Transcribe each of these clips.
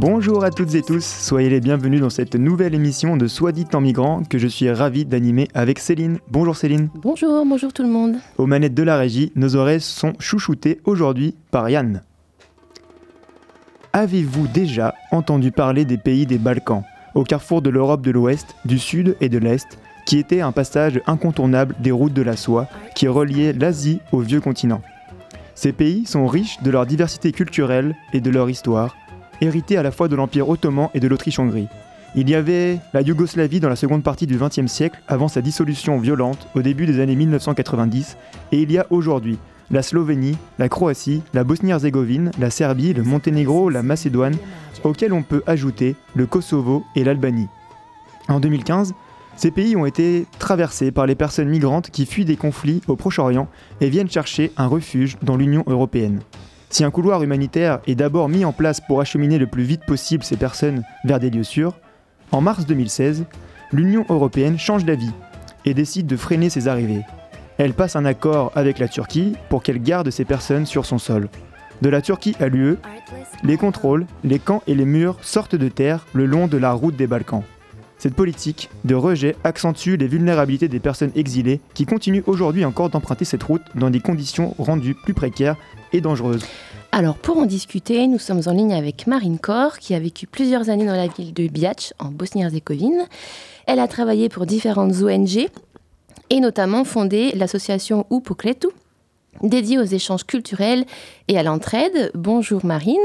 Bonjour à toutes et tous, soyez les bienvenus dans cette nouvelle émission de Soit dit en migrant que je suis ravi d'animer avec Céline. Bonjour Céline. Bonjour, bonjour tout le monde. Aux manettes de la régie, nos oreilles sont chouchoutées aujourd'hui par Yann. Avez-vous déjà entendu parler des pays des Balkans, au carrefour de l'Europe de l'Ouest, du Sud et de l'Est, qui était un passage incontournable des routes de la soie qui reliaient l'Asie au vieux continent? Ces pays sont riches de leur diversité culturelle et de leur histoire, hérité à la fois de l'Empire ottoman et de l'Autriche-Hongrie. Il y avait la Yougoslavie dans la seconde partie du XXe siècle, avant sa dissolution violente au début des années 1990, et il y a aujourd'hui la Slovénie, la Croatie, la Bosnie-Herzégovine, la Serbie, le Monténégro, la Macédoine, auxquels on peut ajouter le Kosovo et l'Albanie. En 2015, ces pays ont été traversés par les personnes migrantes qui fuient des conflits au Proche-Orient et viennent chercher un refuge dans l'Union européenne. Si un couloir humanitaire est d'abord mis en place pour acheminer le plus vite possible ces personnes vers des lieux sûrs, en mars 2016, l'Union européenne change d'avis et décide de freiner ces arrivées. Elle passe un accord avec la Turquie pour qu'elle garde ces personnes sur son sol. De la Turquie à l'UE, les contrôles, les camps et les murs sortent de terre le long de la route des Balkans. Cette politique de rejet accentue les vulnérabilités des personnes exilées qui continuent aujourd'hui encore d'emprunter cette route dans des conditions rendues plus précaires et dangereuse. Alors pour en discuter, nous sommes en ligne avec Marine Kor, qui a vécu plusieurs années dans la ville de Biac, en Bosnie-Herzégovine. Elle a travaillé pour différentes ONG et notamment fondé l'association Upokletu, dédiée aux échanges culturels et à l'entraide. Bonjour Marine.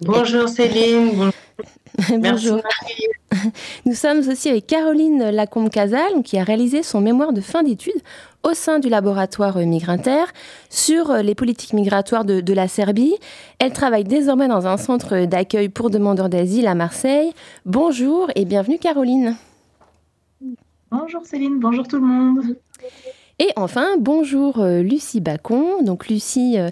Bonjour Céline. Bonjour. Nous sommes aussi avec Caroline Lacombe-Casal, qui a réalisé son mémoire de fin d'études au sein du laboratoire Migrinter sur les politiques migratoires de, la Serbie. Elle travaille désormais dans un centre d'accueil pour demandeurs d'asile à Marseille. Bonjour et bienvenue Caroline. Bonjour Céline, bonjour tout le monde. Et enfin, bonjour euh, Lucie Bacon. Donc Lucie, euh,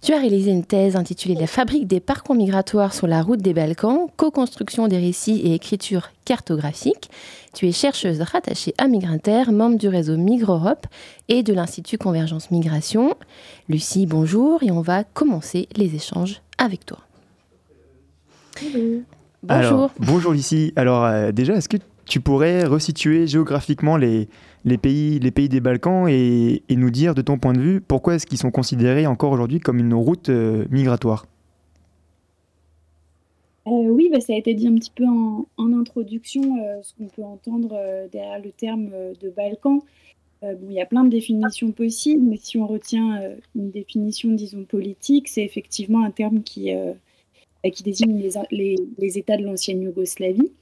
tu as réalisé une thèse intitulée La fabrique des parcours migratoires sur la route des Balkans, co-construction des récits et écriture cartographique. Tu es chercheuse rattachée à Migrinter, membre du réseau Migre-Europe et de l'Institut Convergence Migration. Lucie, bonjour et on va commencer les échanges avec toi. Bonjour. bonjour Lucie. Alors euh, déjà, est-ce que tu pourrais resituer géographiquement les, les, pays, les pays des Balkans et, nous dire, de ton point de vue, pourquoi est-ce qu'ils sont considérés encore aujourd'hui comme une route euh, migratoire? Euh, Oui, bah, ça a été dit un petit peu en, introduction, euh, ce qu'on peut entendre derrière le terme de Balkan. il y a plein de définitions possibles, mais si on retient une définition, disons, politique, c'est effectivement un terme qui, qui désigne les, les États de l'ancienne Yougoslavie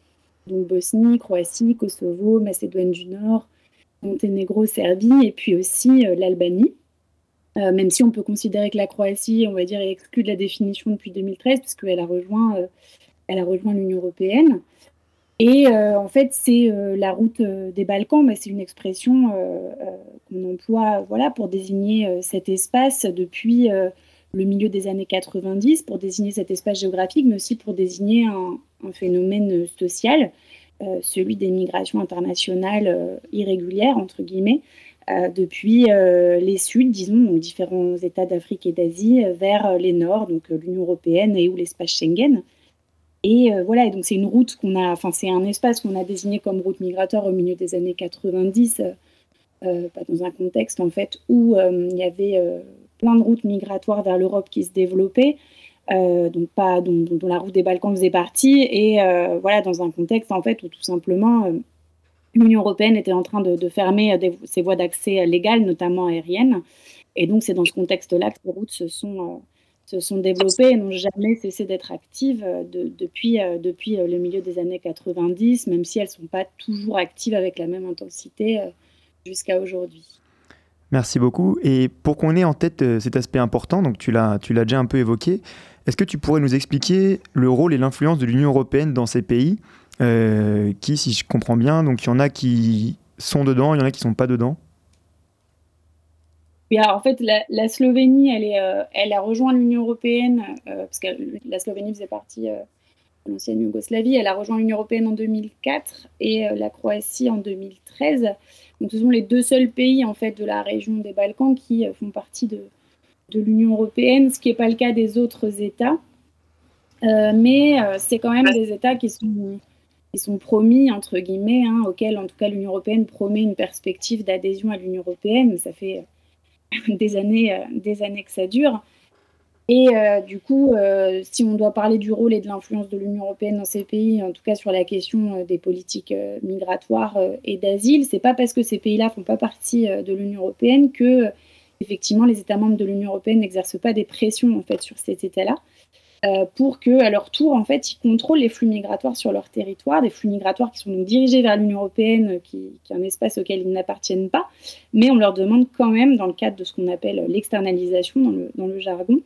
donc Bosnie, Croatie, Kosovo, Macédoine du Nord, Monténégro, Serbie, et puis aussi euh, l'Albanie. Euh, même si on peut considérer que la Croatie, on va dire, est exclue de la définition depuis 2013, puisqu'elle a rejoint, euh, elle a rejoint l'Union européenne. Et en fait, c'est la route des Balkans, mais c'est une expression qu'on emploie voilà, pour désigner cet espace depuis le milieu des années 90, pour désigner cet espace géographique, mais aussi pour désigner un, phénomène social, celui des migrations internationales euh, irrégulières, entre guillemets, euh, depuis les Suds, disons, donc différents États d'Afrique et d'Asie, vers les Nords, donc l'Union européenne et ou l'espace Schengen. Et voilà, et donc c'est une route qu'on a, enfin c'est un espace qu'on a désigné comme route migratoire au milieu des années 90, dans un contexte en fait où il y avait plein de routes migratoires vers l'Europe qui se développaient, euh, donc pas dont, la route des Balkans faisait partie, et euh, voilà dans un contexte en fait où tout simplement euh, l'Union européenne était en train de, fermer ses voies d'accès légales, notamment aériennes, et donc c'est dans ce contexte-là que ces routes se sont se sont développées et n'ont jamais cessé d'être actives depuis, depuis le milieu des années 90, même si elles ne sont pas toujours actives avec la même intensité jusqu'à aujourd'hui. Merci beaucoup. Et pour qu'on ait en tête cet aspect important, donc tu l'as, tu l'as déjà un peu évoqué, Est-ce que tu pourrais nous expliquer le rôle et l'influence de l'Union européenne dans ces pays qui, si je comprends bien, donc il y en a qui sont dedans, il y en a qui ne sont pas dedans? En fait, la, Slovénie, elle, est, euh, elle a rejoint l'Union européenne, euh, parce que la Slovénie faisait partie euh, de l'ancienne Yougoslavie. Elle a rejoint l'Union européenne en 2004 et la Croatie en 2013. Donc, ce sont les deux seuls pays en fait de la région des Balkans qui font partie de, de l'Union européenne, ce qui n'est pas le cas des autres États. mais c'est quand même des États qui sont, qui sont promis, entre guillemets, hein, auxquels en tout cas l'Union européenne promet une perspective d'adhésion à l'Union européenne. Ça fait des années, euh, des années que ça dure. Et euh, du coup, euh, si on doit parler du rôle et de l'influence de l'Union européenne dans ces pays, en tout cas sur la question des politiques migratoires et d'asile, c'est pas parce que ces pays-là font pas partie de l'Union européenne que effectivement les États membres de l'Union européenne n'exercent pas des pressions en fait sur ces États-là. Euh, pour que, à leur tour, en fait, ils contrôlent les flux migratoires sur leur territoire, des flux migratoires qui sont donc dirigés vers l'Union européenne, qui, qui, est un espace auquel ils n'appartiennent pas, mais on leur demande quand même, dans le cadre de ce qu'on appelle l'externalisation dans le, jargon,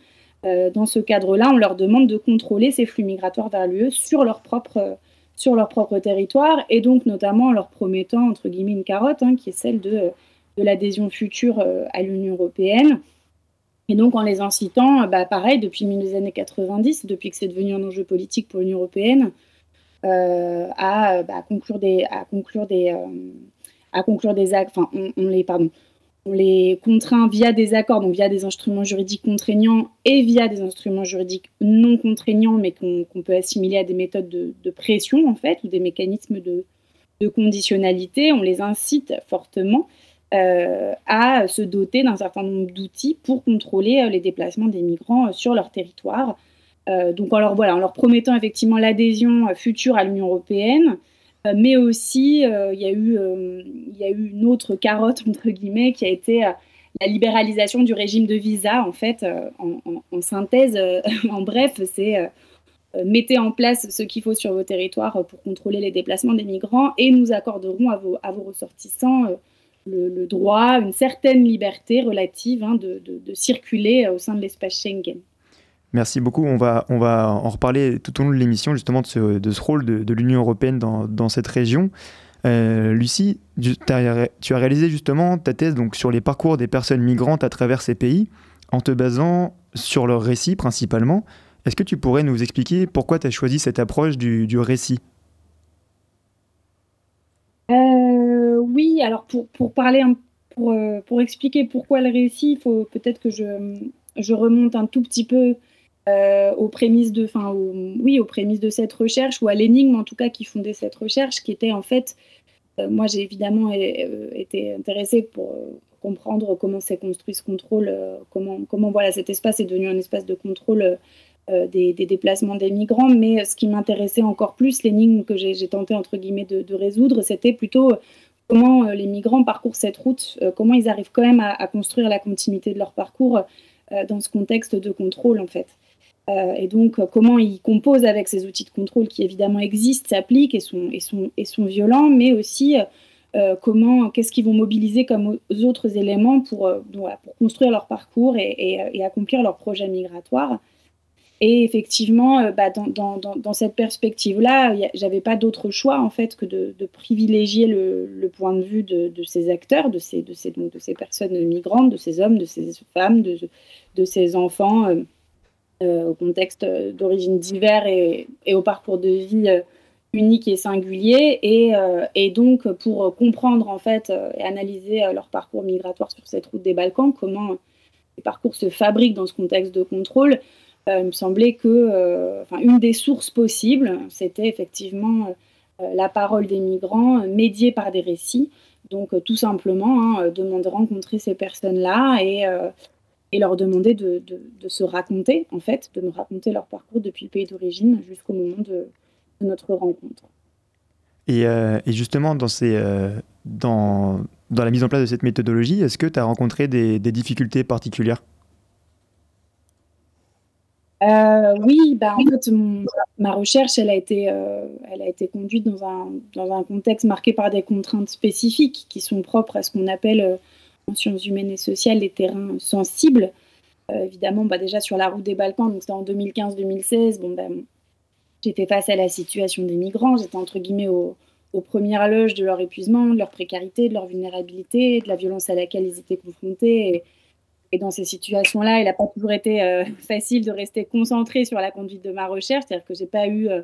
euh, dans ce cadre-là, on leur demande de contrôler ces flux migratoires vers l'UE sur leur propre sur leur propre territoire, et donc notamment en leur promettant, entre guillemets, une carotte, hein, qui est celle de, de l'adhésion future euh, à l'Union européenne, et donc en les incitant, bah, pareil, depuis les années 90, depuis que c'est devenu un enjeu politique pour l'Union européenne, euh, à, bah, conclure des, à conclure des, euh, à conclure des actes. Enfin, on, les, pardon, on les contraint via des accords, donc via des instruments juridiques contraignants et via des instruments juridiques non contraignants, mais qu'on peut assimiler à des méthodes de, pression en fait, ou des mécanismes de conditionnalité. On les incite fortement euh, à se doter d'un certain nombre d'outils pour contrôler euh, les déplacements des migrants euh, sur leur territoire. donc leur, voilà, en leur promettant effectivement l'adhésion future à l'Union européenne, mais aussi il y, a eu, une autre carotte, entre guillemets, qui a été la libéralisation du régime de visa, en fait, en, synthèse, en bref, c'est mettez en place ce qu'il faut sur vos territoires pour contrôler les déplacements des migrants et nous accorderons à vos ressortissants le, droit, une certaine liberté relative hein, de, circuler au sein de l'espace Schengen. Merci beaucoup. On va, on va en reparler tout au long de l'émission, justement, de ce, rôle de, l'Union européenne dans, cette région. Euh, Lucie, tu as, réalisé justement ta thèse donc, sur les parcours des personnes migrantes à travers ces pays, en te basant sur leur récit principalement. Est-ce que tu pourrais nous expliquer pourquoi tu as choisi cette approche du, du récit? Euh, oui, alors pour, pour parler, pour, euh, pour expliquer pourquoi le récit, il faut peut-être que je, je remonte un tout petit peu euh, aux prémices de, oui, aux prémices de cette recherche ou à l'énigme en tout cas qui fondait cette recherche, qui était en fait, moi j'ai évidemment été intéressée pour comprendre comment s'est construit ce contrôle, comment, comment voilà cet espace est devenu un espace de contrôle euh, des, déplacements des migrants, mais ce qui m'intéressait encore plus, l'énigme que j'ai tenté entre guillemets de, résoudre, c'était plutôt comment euh, les migrants parcourent cette route, euh, comment ils arrivent quand même à, construire la continuité de leur parcours dans ce contexte de contrôle en fait. et donc comment ils composent avec ces outils de contrôle qui évidemment existent, s'appliquent et sont, et, sont, et sont violents, mais aussi comment, qu'est-ce qu'ils vont mobiliser comme autres éléments pour, pour construire leur parcours et, et accomplir leur projet migratoire. Et effectivement, euh, bah, dans, cette perspective-là, j'avais pas d'autre choix en fait que de, privilégier le, point de vue de, ces acteurs, de ces, personnes migrantes, de ces hommes, de ces femmes, de, ces enfants euh, euh, au contexte d'origine divers et, au parcours de vie unique et singulier. Et, et, donc, pour comprendre en fait et analyser leur parcours migratoire sur cette route des Balkans, comment les parcours se fabriquent dans ce contexte de contrôle, il me semblait que euh, une des sources possibles, c'était effectivement euh, la parole des migrants médiée par des récits. Donc tout simplement, hein, demander de rencontrer ces personnes-là et, et, leur demander de, de, se raconter, en fait, de me raconter leur parcours depuis le pays d'origine jusqu'au moment de, notre rencontre. Et, et, justement, dans, ces, dans, dans, la mise en place de cette méthodologie, est-ce que tu as rencontré des difficultés particulières? Euh, oui, bah, en fait, ma recherche, elle a été, euh, conduite dans un, contexte marqué par des contraintes spécifiques qui sont propres à ce qu'on appelle euh, en sciences humaines et sociales les terrains sensibles. évidemment, bah, déjà sur la route des Balkans, donc c'était en 2015-2016, bon, j'ai fait face à la situation des migrants, j'étais entre guillemets au, aux premières loges de leur épuisement, de leur précarité, de leur vulnérabilité, de la violence à laquelle ils étaient confrontés. Dans ces situations-là, il n'a pas toujours été euh, facile de rester concentré sur la conduite de ma recherche, c'est-à-dire que j'ai pas eu euh,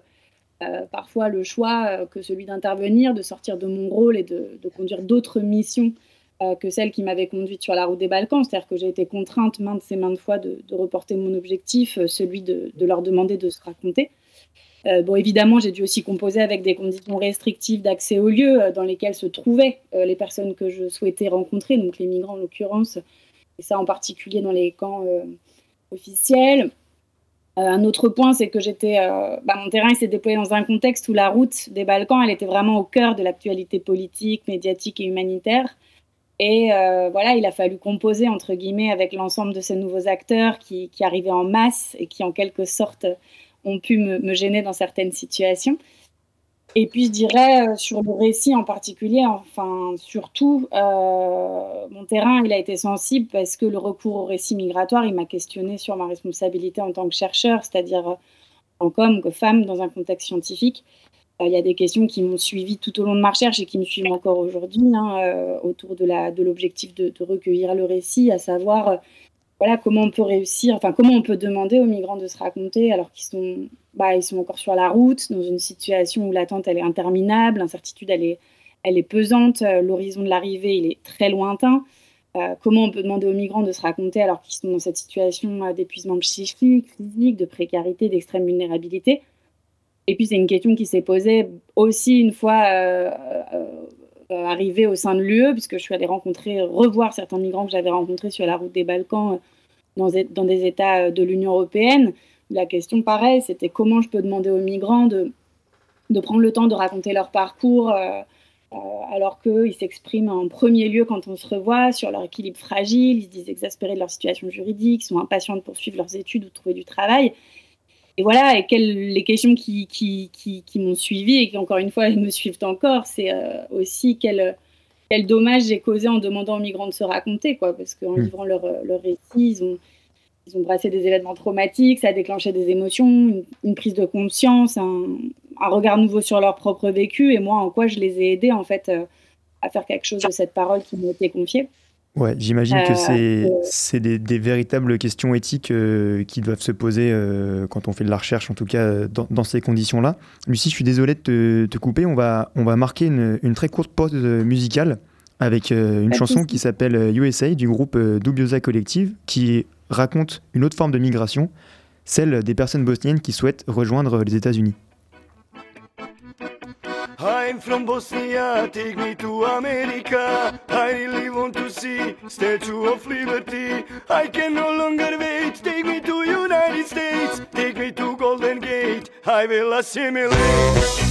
euh, parfois le choix que celui d'intervenir, de sortir de mon rôle et de, conduire d'autres missions que celles qui m'avaient conduite sur la route des Balkans. C'est-à-dire que j'ai été contrainte maintes et maintes fois de, reporter mon objectif, celui de, leur demander de se raconter. Bon, évidemment, j'ai dû aussi composer avec des conditions restrictives d'accès aux lieux dans lesquels se trouvaient les personnes que je souhaitais rencontrer, donc les migrants en l'occurrence, et ça en particulier dans les camps officiels. un autre point, c'est que j'étais, bah, mon terrain s'est déployé dans un contexte où la route des Balkans, elle était vraiment au cœur de l'actualité politique, médiatique et humanitaire. Et voilà, il a fallu composer entre guillemets avec l'ensemble de ces nouveaux acteurs qui, arrivaient en masse et qui en quelque sorte ont pu me, gêner dans certaines situations. Et puis je dirais euh, sur le récit en particulier, enfin surtout, euh, mon terrain il a été sensible parce que le recours au récit migratoire, il m'a questionné sur ma responsabilité en tant que chercheur, c'est-à-dire euh, en comme que femme dans un contexte scientifique. il y a des questions qui m'ont suivi tout au long de ma recherche et qui me suivent encore aujourd'hui hein, autour de l'objectif de, recueillir le récit, à savoir voilà, comment on peut réussir, enfin, comment on peut demander aux migrants de se raconter alors qu'ils sont, bah, encore sur la route, dans une situation où l'attente, est interminable, l'incertitude, elle est, elle est pesante, euh, l'horizon de l'arrivée, il est très lointain. Euh, comment on peut demander aux migrants de se raconter alors qu'ils sont dans cette situation euh, d'épuisement psychique, physique, de précarité, d'extrême vulnérabilité? Et puis, c'est une question qui s'est posée aussi une fois arrivé au sein de l'UE, puisque je suis allée rencontrer, revoir certains migrants que j'avais rencontrés sur la route des Balkans euh, dans, des États euh, de l'Union européenne. La question, pareil, c'était comment je peux demander aux migrants de, de prendre le temps de raconter leur parcours alors qu'ils s'expriment en premier lieu quand on se revoit sur leur équilibre fragile, ils se disent exaspérés de leur situation juridique, sont impatients de poursuivre leurs études ou de trouver du travail et voilà, et quelles, les questions qui, qui, qui, qui m'ont suivi et qui, encore une fois, me suivent encore, c'est euh, aussi quel, quel dommage j'ai causé en demandant aux migrants de se raconter, quoi, parce qu'en mmh. livrant leur, leur récit, ils ont, ils ont brassé des événements traumatiques, ça a déclenché des émotions, une, prise de conscience, un, un, regard nouveau sur leur propre vécu, et moi, en quoi je les ai aidés, en fait, euh, à faire quelque chose de cette parole qui m'a été confiée. Ouais, j'imagine que euh, c'est des, véritables questions éthiques euh, qui doivent se poser euh, quand on fait de la recherche, en tout cas dans, ces conditions-là. Lucie, je suis désolé de te, couper. On va, on va marquer une, très courte pause musicale avec une chanson qui s'appelle USA du groupe Dubiosa Collective qui raconte une autre forme de migration, celle des personnes bosniennes qui souhaitent rejoindre les États-Unis. I'm from Bosnia, take me to America. I really want to see Statue of Liberty. I can no longer wait, take me to United States. Take me to Golden Gate, I will assimilate.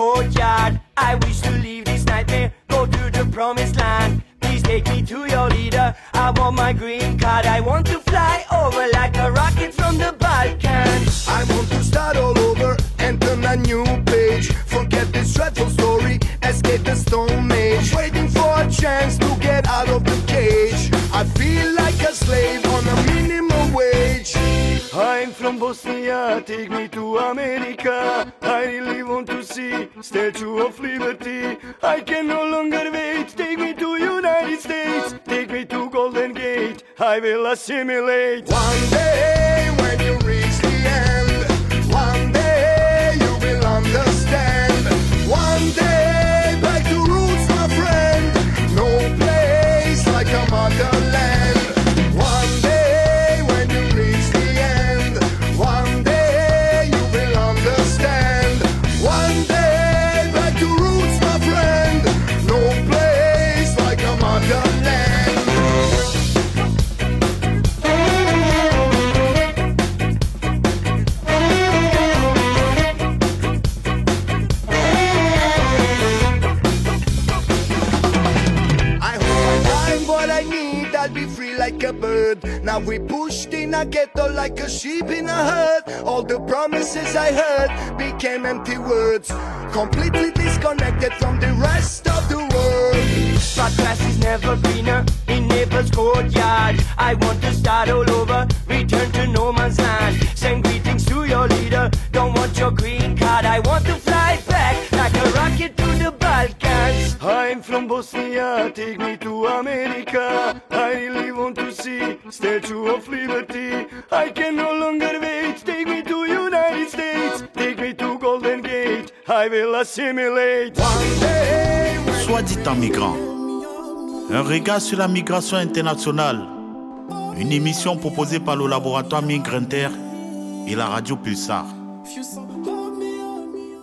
Courtyard. I wish to leave this nightmare, go to the promised land. Please take me to your leader. I want my green card. I want to fly over like a rocket from the Balkans. I want to start all over and turn a new page. Forget this dreadful story, escape the stone age. Waiting for a chance to get out of the cage. I feel like a slave on a minimum wage. I'm from Bosnia, take me to America. I really want to see Statue of Liberty. I can no longer wait, take me to United States. Take me to Golden Gate, I will assimilate. One day when you words. Complete will assimilate. Soit dit en migrant. Un regard sur la migration internationale. Une émission proposée par le laboratoire Migrinter et la radio Pulsar.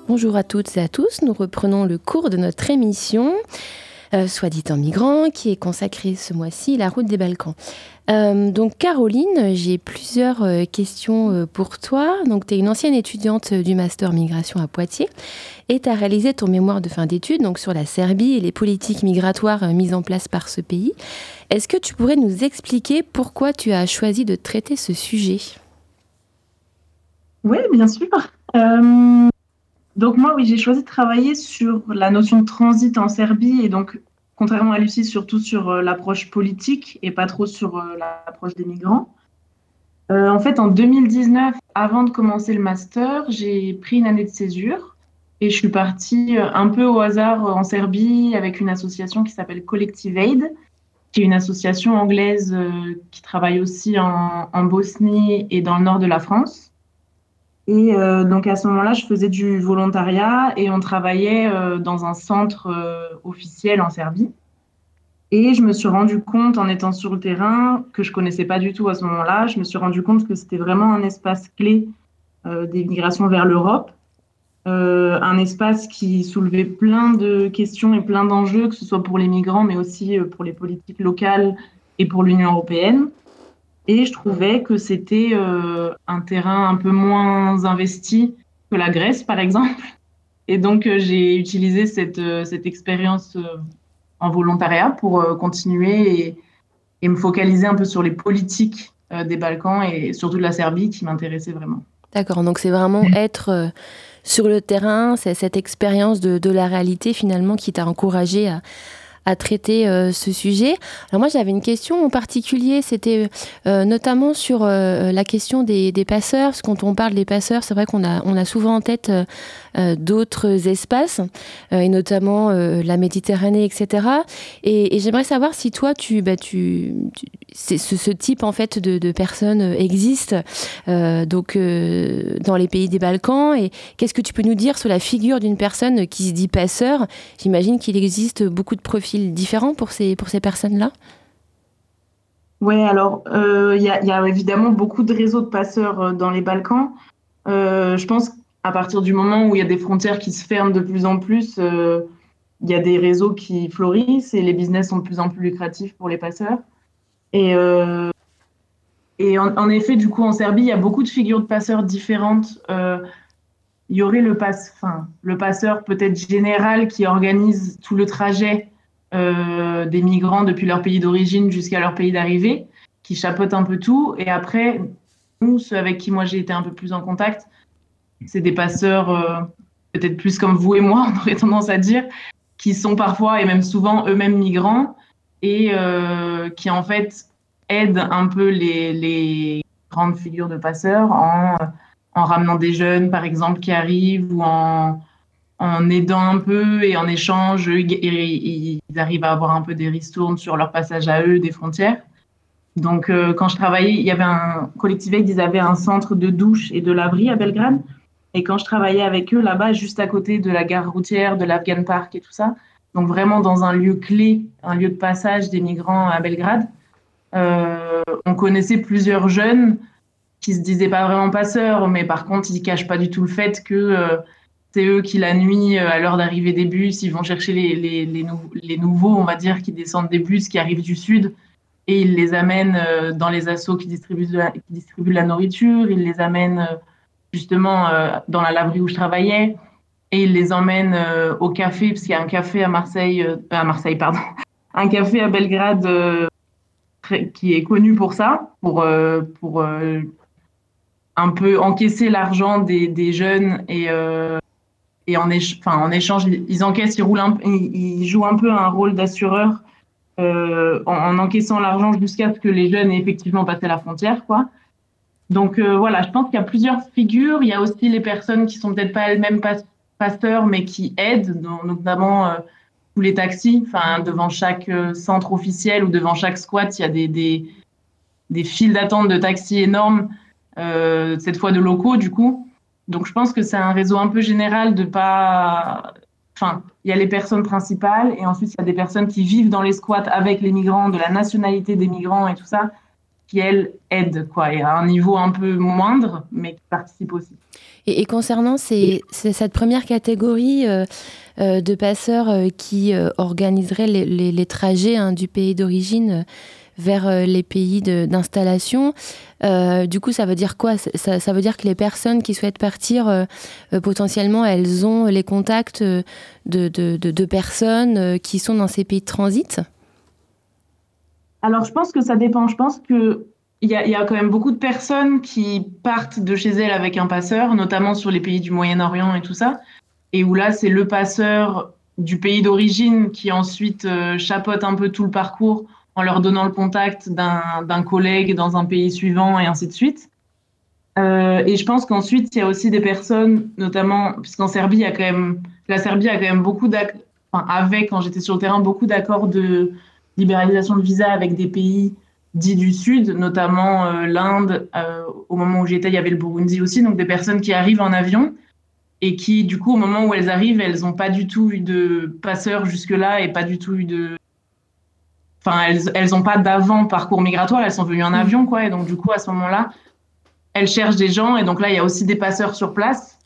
Bonjour à toutes et à tous, nous reprenons le cours de notre émission, euh, soit dit en migrant, qui est consacrée ce mois-ci la route des Balkans. Euh, donc Caroline, j'ai plusieurs euh, questions euh, pour toi. Donc tu es une ancienne étudiante du master migration à Poitiers et tu as réalisé ton mémoire de fin d'études donc sur la Serbie et les politiques migratoires mises en place par ce pays. Est-ce que tu pourrais nous expliquer pourquoi tu as choisi de traiter ce sujet? Oui, bien sûr. Donc moi, oui, j'ai choisi de travailler sur la notion de transit en Serbie et donc, contrairement à Lucie, surtout sur euh, l'approche politique et pas trop sur euh, l'approche des migrants. Euh, en fait, en 2019, avant de commencer le master, j'ai pris une année de césure et je suis partie un peu au hasard en Serbie avec une association qui s'appelle Collective Aid, qui est une association anglaise qui travaille aussi en Bosnie et dans le nord de la France. Et euh, donc à ce moment-là, je faisais du volontariat et on travaillait euh, dans un centre euh, officiel en Serbie. Et je me suis rendu compte en étant sur le terrain que je connaissais pas du tout à ce moment-là. Je me suis rendu compte que c'était vraiment un espace clé des migrations vers l'Europe, un espace qui soulevait plein de questions et plein d'enjeux, que ce soit pour les migrants, mais aussi pour les politiques locales et pour l'Union européenne. Et je trouvais que c'était euh, un terrain un peu moins investi que la Grèce, par exemple. Et donc, euh, j'ai utilisé cette, euh, cette expérience en volontariat pour continuer et, et me focaliser un peu sur les politiques des Balkans et surtout de la Serbie qui m'intéressait vraiment. D'accord, donc c'est vraiment être euh, sur le terrain, c'est cette expérience de, de la réalité finalement qui t'a encouragé à, à traiter euh, ce sujet. Alors moi j'avais une question en particulier, c'était euh, notamment sur euh, la question des, passeurs, quand on parle des passeurs, c'est vrai qu'on a, on a souvent en tête euh, euh, d'autres espaces, euh, et notamment euh, la Méditerranée, etc. Et, j'aimerais savoir si toi, tu, bah, ce, type en fait de, personnes euh, existe euh, donc euh, dans les pays des Balkans. Et qu'est-ce que tu peux nous dire sur la figure d'une personne qui se dit passeur? J'imagine qu'il existe beaucoup de profils différents pour ces, pour ces personnes-là. Ouais, alors euh, il y a, évidemment beaucoup de réseaux de passeurs euh, dans les Balkans. Euh, je pense qu'à partir du moment où il y a des frontières qui se ferment de plus en plus, euh, il y a des réseaux qui florissent et les business sont de plus en plus lucratifs pour les passeurs. Et, euh, en, effet, du coup, en Serbie, il y a beaucoup de figures de passeurs différentes. Euh, il y aurait le, passe, enfin, le passeur peut-être général qui organise tout le trajet des migrants depuis leur pays d'origine jusqu'à leur pays d'arrivée, qui chapeautent un peu tout. Et après, nous, ceux avec qui moi j'ai été un peu plus en contact, c'est des passeurs euh, peut-être plus comme vous et moi, on aurait tendance à dire, qui sont parfois et même souvent eux-mêmes migrants et euh, qui en fait aident un peu les, grandes figures de passeurs en, en ramenant des jeunes, par exemple, qui arrivent ou en aidant un peu et en échange, ils, arrivent à avoir un peu des ristournes sur leur passage à eux des frontières. Donc, euh, quand je travaillais, il y avait un collectif ils avaient un centre de douche et de laverie à Belgrade. Et quand je travaillais avec eux là-bas, juste à côté de la gare routière, de l'Afghan Park et tout ça, donc vraiment dans un lieu clé, un lieu de passage des migrants à Belgrade, euh, on connaissait plusieurs jeunes qui se disaient pas vraiment passeurs, mais par contre, ils cachent pas du tout le fait que euh, c'est eux qui, la nuit, euh, à l'heure d'arrivée des bus, ils vont chercher les, les, les, nou les, nouveaux, on va dire, qui descendent des bus, qui arrivent du sud, et ils les amènent dans les assos qui distribuent, qui distribuent la nourriture, ils les amènent justement euh, dans la laverie où je travaillais, et ils les emmènent euh, au café, parce qu'il y a un café à Marseille, euh, à Marseille, pardon, un café à Belgrade qui est connu pour ça, pour, pour un peu encaisser l'argent des, des, jeunes et, et en, en échange, ils encaissent, ils, un, jouent un peu un rôle d'assureur en, en, encaissant l'argent jusqu'à ce que les jeunes aient effectivement passé la frontière, quoi. Donc euh, voilà, je pense qu'il y a plusieurs figures. Il y a aussi les personnes qui sont peut-être pas elles-mêmes pasteurs, mais qui aident, notamment euh, tous les taxis. Enfin, devant chaque euh, centre officiel ou devant chaque squat, il y a des, des, des files d'attente de taxis énormes, cette fois de locaux du coup. Donc je pense que c'est un réseau un peu général de pas. Enfin, il y a les personnes principales et ensuite il y a des personnes qui vivent dans les squats avec les migrants, de la nationalité des migrants et tout ça qui, elles, aident, quoi, et à un niveau un peu moindre, mais qui participent aussi. Et, concernant ces, cette première catégorie euh, euh, de passeurs euh, qui organiseraient les, les, trajets hein, du pays d'origine vers les pays d'installation. du coup, ça veut dire quoi? Ça, ça, veut dire que les personnes qui souhaitent partir, potentiellement, elles ont les contacts de, de, de, de personnes qui sont dans ces pays de transit? Alors, je pense que ça dépend. Je pense qu'il y a, y a quand même beaucoup de personnes qui partent de chez elles avec un passeur, notamment sur les pays du Moyen-Orient et tout ça, et où là, c'est le passeur du pays d'origine qui ensuite euh, chapote un peu tout le parcours en leur donnant le contact d'un collègue dans un pays suivant et ainsi de suite. Euh, et je pense qu'ensuite, il y a aussi des personnes, notamment, puisqu'en Serbie, il y a quand même, la Serbie a quand même beaucoup d'accords, enfin, avec, quand j'étais sur le terrain, beaucoup d'accords de, libéralisation de visa avec des pays dits du Sud, notamment euh, l'Inde. Euh, au moment où j'étais, il y avait le Burundi aussi, donc des personnes qui arrivent en avion et qui, du coup, au moment où elles arrivent, elles n'ont pas du tout eu de passeur jusque-là et pas du tout eu de. Enfin, elles n'ont pas d'avant parcours migratoire, elles sont venues en avion, quoi. Et donc, du coup, à ce moment-là, elles cherchent des gens. Et donc là, il y a aussi des passeurs sur place.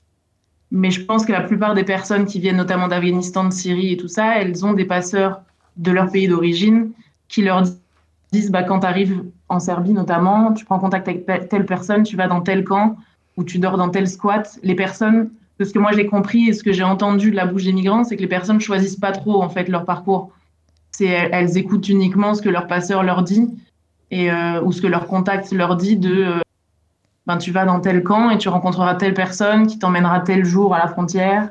Mais je pense que la plupart des personnes qui viennent notamment d'Afghanistan, de Syrie et tout ça, elles ont des passeurs de leur pays d'origine qui leur disent bah, quand tu arrives en Serbie notamment, tu prends contact avec telle personne, tu vas dans tel camp ou tu dors dans tel squat. Les personnes, de ce que moi j'ai compris et ce que j'ai entendu de la bouche des migrants, c'est que les personnes choisissent pas trop en fait leur parcours. C'est elles, écoutent uniquement ce que leur passeur leur dit et euh, ou ce que leur contact leur dit de euh, ben, tu vas dans tel camp et tu rencontreras telle personne qui t'emmènera tel jour à la frontière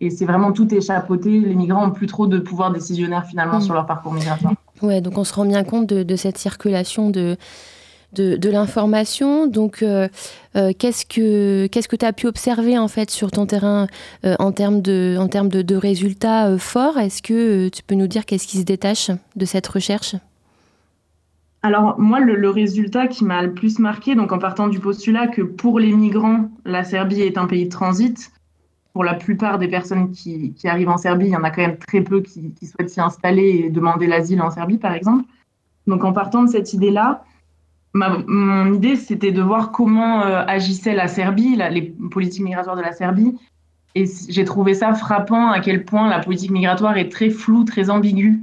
et c'est vraiment tout échappoté. Les migrants n'ont plus trop de pouvoir décisionnaire finalement mm. sur leur parcours migratoire. Ouais, donc on se rend bien compte de, cette circulation de, de, l'information. Donc, euh, euh, qu'est-ce que qu'est-ce que tu as pu observer en fait sur ton terrain euh, en termes de en termes de, résultats forts? Est-ce que tu peux nous dire qu'est-ce qui se détache de cette recherche? Alors moi, le, le, résultat qui m'a le plus marqué, donc en partant du postulat que pour les migrants, la Serbie est un pays de transit, pour la plupart des personnes qui, arrivent en Serbie, il y en a quand même très peu qui, souhaitent s'y installer et demander l'asile en Serbie, par exemple. Donc, en partant de cette idée-là, mon idée, c'était de voir comment euh, agissait la Serbie, les politiques migratoires de la Serbie. Et j'ai trouvé ça frappant à quel point la politique migratoire est très floue, très ambiguë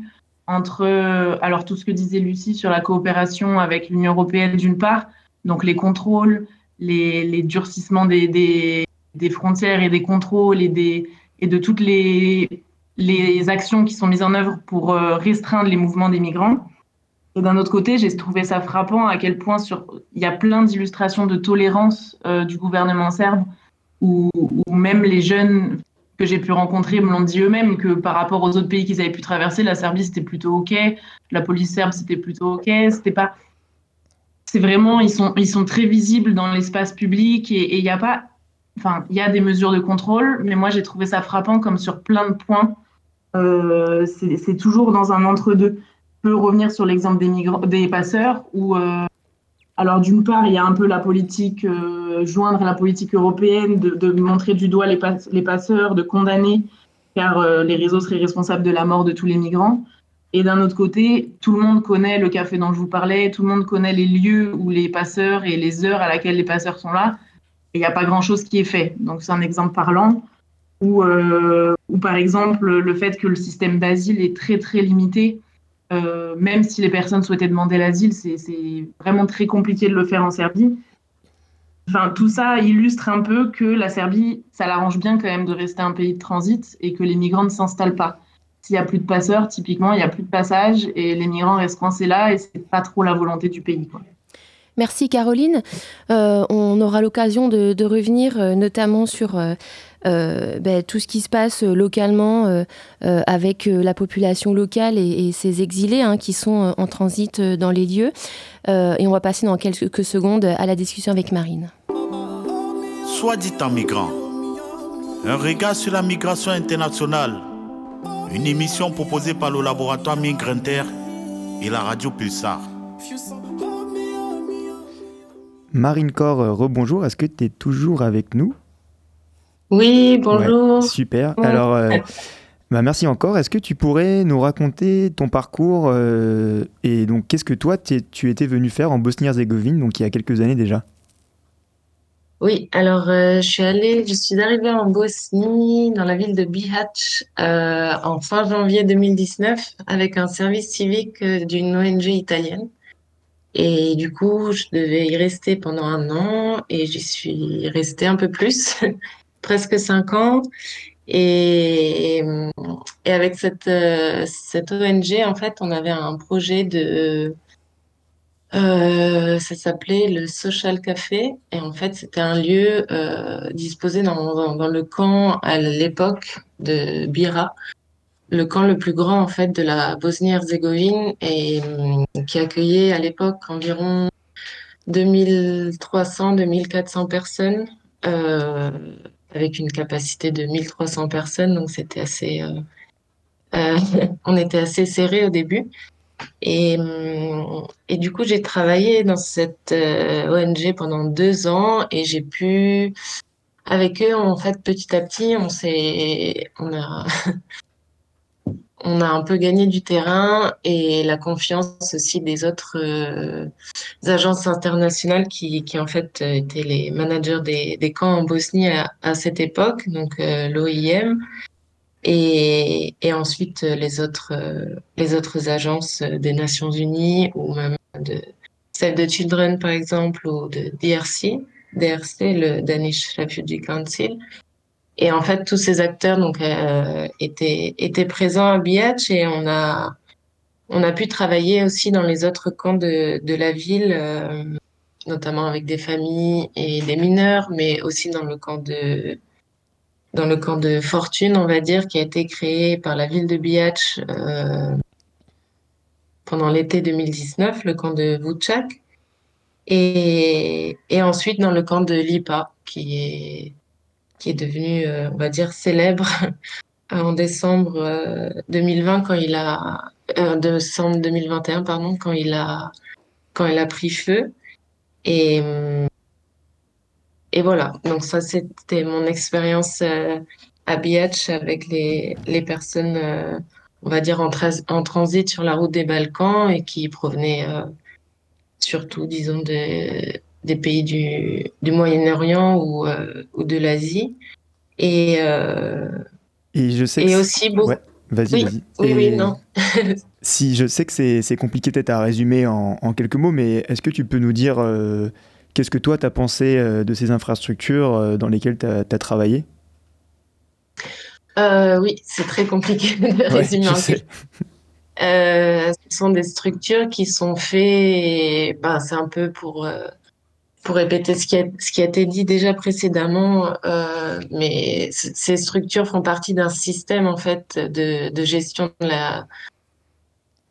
entre, euh, alors tout ce que disait Lucie sur la coopération avec l'Union européenne d'une part, donc les contrôles, les, durcissements des, des frontières et des contrôles et, des, de toutes les, actions qui sont mises en œuvre pour euh, restreindre les mouvements des migrants. D'un autre côté, j'ai trouvé ça frappant à quel point il y a plein d'illustrations de tolérance euh, du gouvernement serbe, où, même les jeunes que j'ai pu rencontrer me l'ont dit eux-mêmes que par rapport aux autres pays qu'ils avaient pu traverser, la Serbie c'était plutôt ok, la police serbe c'était plutôt ok, c'était pas, c'est vraiment ils sont ils sont très visibles dans l'espace public et il n'y a pas enfin, il y a des mesures de contrôle, mais moi j'ai trouvé ça frappant comme sur plein de points. Euh, c'est toujours dans un entre-deux. Je peux revenir sur l'exemple des, des passeurs où, euh, alors d'une part, il y a un peu la politique, euh, joindre la politique européenne, de, montrer du doigt les, les, passeurs, de condamner, car les réseaux seraient responsables de la mort de tous les migrants. Et d'un autre côté, tout le monde connaît le café dont je vous parlais, tout le monde connaît les lieux où les passeurs et les heures à laquelle les passeurs sont là il n'y a pas grand-chose qui est fait. Donc c'est un exemple parlant où, euh, par exemple le fait que le système d'asile est très très limité, euh, même si les personnes souhaitaient demander l'asile, c'est vraiment très compliqué de le faire en Serbie. Enfin, tout ça illustre un peu que la Serbie, ça l'arrange bien quand même de rester un pays de transit et que les migrants ne s'installent pas. s'il y a plus de passeurs, typiquement, il y a plus de passage et les migrants restent coincés là et c'est pas trop la volonté du pays. Merci Caroline. Euh, on aura l'occasion de, revenir euh, notamment sur euh, ben, tout ce qui se passe localement avec la population locale et, ces exilés hein, qui sont en transit dans les lieux. et on va passer dans quelques secondes à la discussion avec Marine. Soit dit en migrant, un regard sur la migration internationale, une émission proposée par le laboratoire Migrinter et la radio Pulsar. Marine Corr, euh, rebonjour. Est-ce que tu es toujours avec nous? Oui, bonjour. super. Alors, euh, bah merci encore. Est-ce que tu pourrais nous raconter ton parcours euh, et donc qu'est-ce que toi tu étais venu faire en Bosnie-Herzégovine, donc il y a quelques années déjà? Oui, alors je suis allée, je suis arrivée en Bosnie, dans la ville de Bihać, en fin janvier 2019, avec un service civique d'une ONG italienne. Et du coup, je devais y rester pendant un an et j'y suis restée un peu plus, presque cinq ans. Et, avec cette, euh, cette ONG, en fait, on avait un projet de... Euh, ça s'appelait le Social Café. Et en fait, c'était un lieu euh, disposé dans, dans, dans, le camp à l'époque de Bira, le camp le plus grand en fait de la Bosnie-Herzégovine et hum, qui accueillait à l'époque environ 2300-2400 personnes euh, avec une capacité de 1300 personnes. Donc c'était assez euh, euh, on était assez serré au début. Et, hum, et du coup j'ai travaillé dans cette ONG pendant deux ans et j'ai pu avec eux en fait petit à petit on s'est on a on a un peu gagné du terrain et la confiance aussi des autres euh, agences internationales qui, qui en fait étaient les managers des, des camps en Bosnie à, cette époque, donc euh, l'OIM et, ensuite les autres euh, les autres agences des Nations Unies ou même de Children par exemple ou de DRC, DRC le Danish Refugee Council et en fait, tous ces acteurs donc euh, étaient étaient présents à Biatch et on a on a pu travailler aussi dans les autres camps de de la ville, euh, notamment avec des familles et des mineurs, mais aussi dans le camp de dans le camp de Fortune, on va dire, qui a été créé par la ville de Biatch euh, pendant l'été 2019, le camp de Vucak. Et, et ensuite dans le camp de Lipa, qui est qui est devenu, euh, on va dire, célèbre en décembre 2020 euh, quand il a, euh, décembre 2021 pardon, quand il a, quand il a pris feu. Et et voilà. Donc ça, c'était mon expérience à Biatch avec les les personnes, on va dire en, en transit sur la route des Balkans et qui provenaient surtout, disons, de des pays du, du Moyen-Orient ou, euh, ou de l'Asie. Et, euh, et je sais et aussi beaucoup. Vas-y, oui, vas-y. Oui, oui, non. si je sais que c'est compliqué peut-être à résumer en, en, quelques mots, mais est-ce que tu peux nous dire euh, qu'est-ce que toi tu as pensé de ces infrastructures dans lesquelles tu as, travaillé? Oui, c'est très compliqué de résumer en quelques euh, ce sont des structures qui sont faites, ben, c'est un peu pour pour répéter ce qui a, ce qui a été dit déjà précédemment, euh, mais ces structures font partie d'un système en fait de, de gestion de la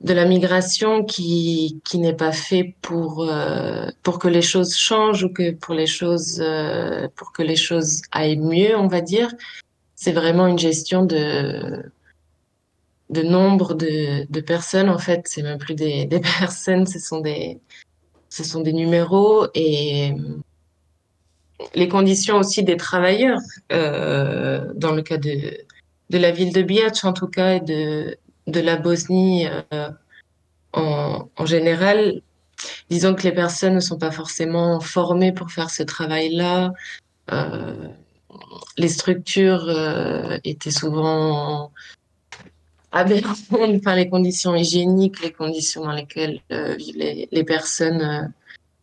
de la migration qui qui n'est pas fait pour euh, pour que les choses changent ou que pour les choses euh, pour que les choses aillent mieux, on va dire. C'est vraiment une gestion de de nombre de, de personnes en fait. C'est même plus des, des personnes, ce sont des ce sont des numéros et les conditions aussi des travailleurs, euh, dans le cas de, de la ville de Biatch en tout cas et de, de la Bosnie euh, en, général, disons que les personnes ne sont pas forcément formées pour faire ce travail-là. Euh, les structures étaient souvent aberrantes par les conditions hygiéniques, les conditions dans lesquelles euh, vivent les, les personnes euh,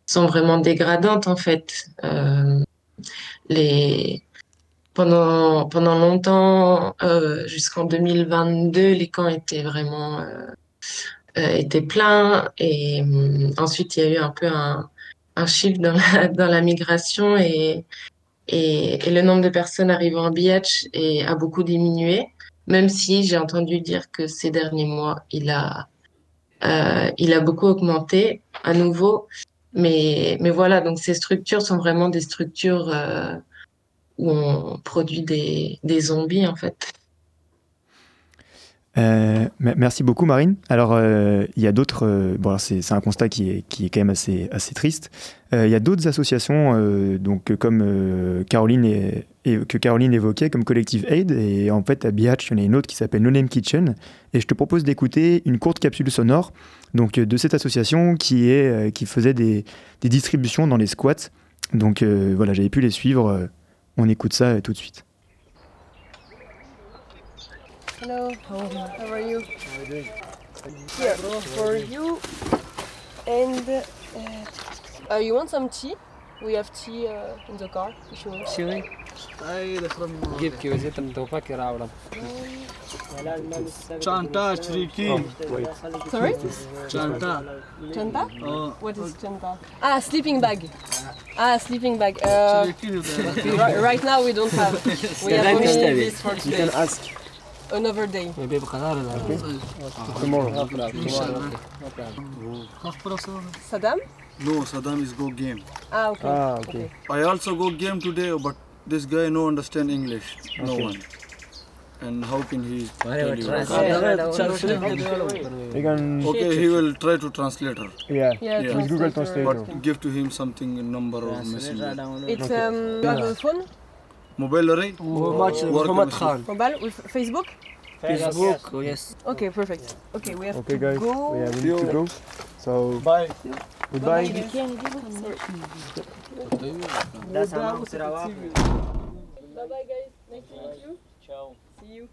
sont vraiment dégradantes en fait. Euh, les pendant, pendant longtemps, jusqu'en 2022, les camps étaient vraiment étaient pleins. Et ensuite, il y a eu un peu un, un shift dans la, dans la migration et, et, le nombre de personnes arrivant en BH a beaucoup diminué, même si j'ai entendu dire que ces derniers mois, il a, euh, il a beaucoup augmenté à nouveau. Mais, mais voilà, donc ces structures sont vraiment des structures euh, où on produit des, des zombies, en fait. Euh, merci beaucoup Marine. Alors euh, il y a d'autres, euh, c'est un constat qui est, qui est quand même assez, assez triste. il y a d'autres associations donc comme Caroline et, que Caroline évoquait comme collectif Aid et en fait à Biatch il y en a une autre qui s'appelle No Name Kitchen et je te propose d'écouter une courte capsule sonore donc de cette association qui est qui faisait des, des distributions dans les squats. Donc voilà j'avais pu les suivre. on écoute ça tout de suite. Hello. How are you? How are you doing? Here for you. And uh, uh, you want some tea? We have tea uh, in the car if you want. tea. جيب كيوزيت متوفاك راولا Chanta, Shriki. Sorry? Chanta. Chanta? Oh. What is chanta? Ah, sleeping bag. Ah, sleeping bag. Uh, right, right now we don't have. We have only this for today. You can ask. Another day. Maybe tomorrow. Saddam? No, Saddam is go game. Ah, okay. Ah, okay. I also go game today, but this guy no understand English. No Okay. one. And how can he tell you? You can, Okay, he will try to translate her. yeah, Yeah, Yeah. Google translator. Translator. But give to him something number or messenger. It's um, you have a phone, Mobile array? Much Work Muhammad Khan. mobile with Facebook. Facebook, yes. Okay, perfect. Okay, we have Okay to guys, go. we have need to go. So Bye. goodbye. Bye bye guys. Nice to meet you. Ciao. See you.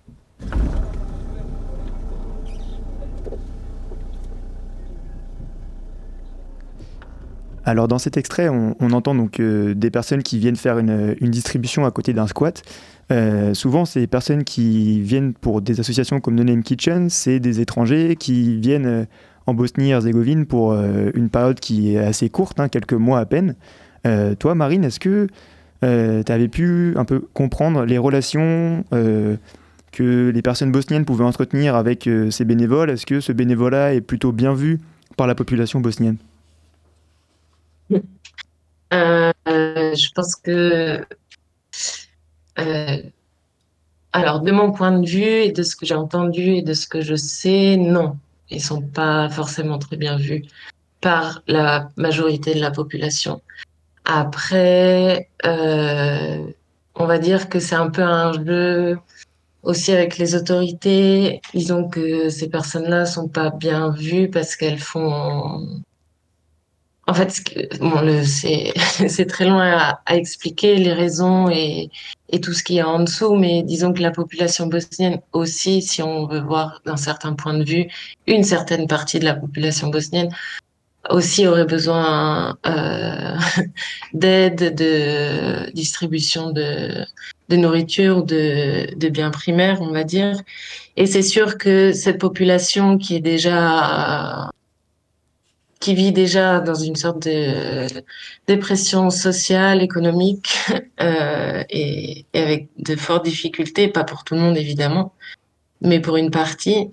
Alors dans cet extrait, on, entend donc euh, des personnes qui viennent faire une, distribution à côté d'un squat. Euh, souvent, ces personnes qui viennent pour des associations comme No Name Kitchen, c'est des étrangers qui viennent euh, en Bosnie-Herzégovine pour une période qui est assez courte, hein, quelques mois à peine. Toi, Marine, est-ce que tu avais pu un peu comprendre les relations que les personnes bosniennes pouvaient entretenir avec ces bénévoles? Est-ce que ce bénévolat est plutôt bien vu par la population bosnienne? Euh, je pense que, euh, alors de mon point de vue et de ce que j'ai entendu et de ce que je sais, non, ils sont pas forcément très bien vus par la majorité de la population. Après, euh, on va dire que c'est un peu un jeu aussi avec les autorités. Disons que ces personnes-là sont pas bien vues parce qu'elles font en fait, c'est, très loin à, expliquer les raisons et, tout ce qu'il y a en dessous, mais disons que la population bosnienne aussi, si on veut voir d'un certain point de vue, une certaine partie de la population bosnienne aussi aurait besoin euh, d'aide, de distribution de, de nourriture, de, de biens primaires, on va dire. Et c'est sûr que cette population qui est déjà qui vit déjà dans une sorte de dépression sociale, économique, euh, et, avec de fortes difficultés, pas pour tout le monde évidemment, mais pour une partie,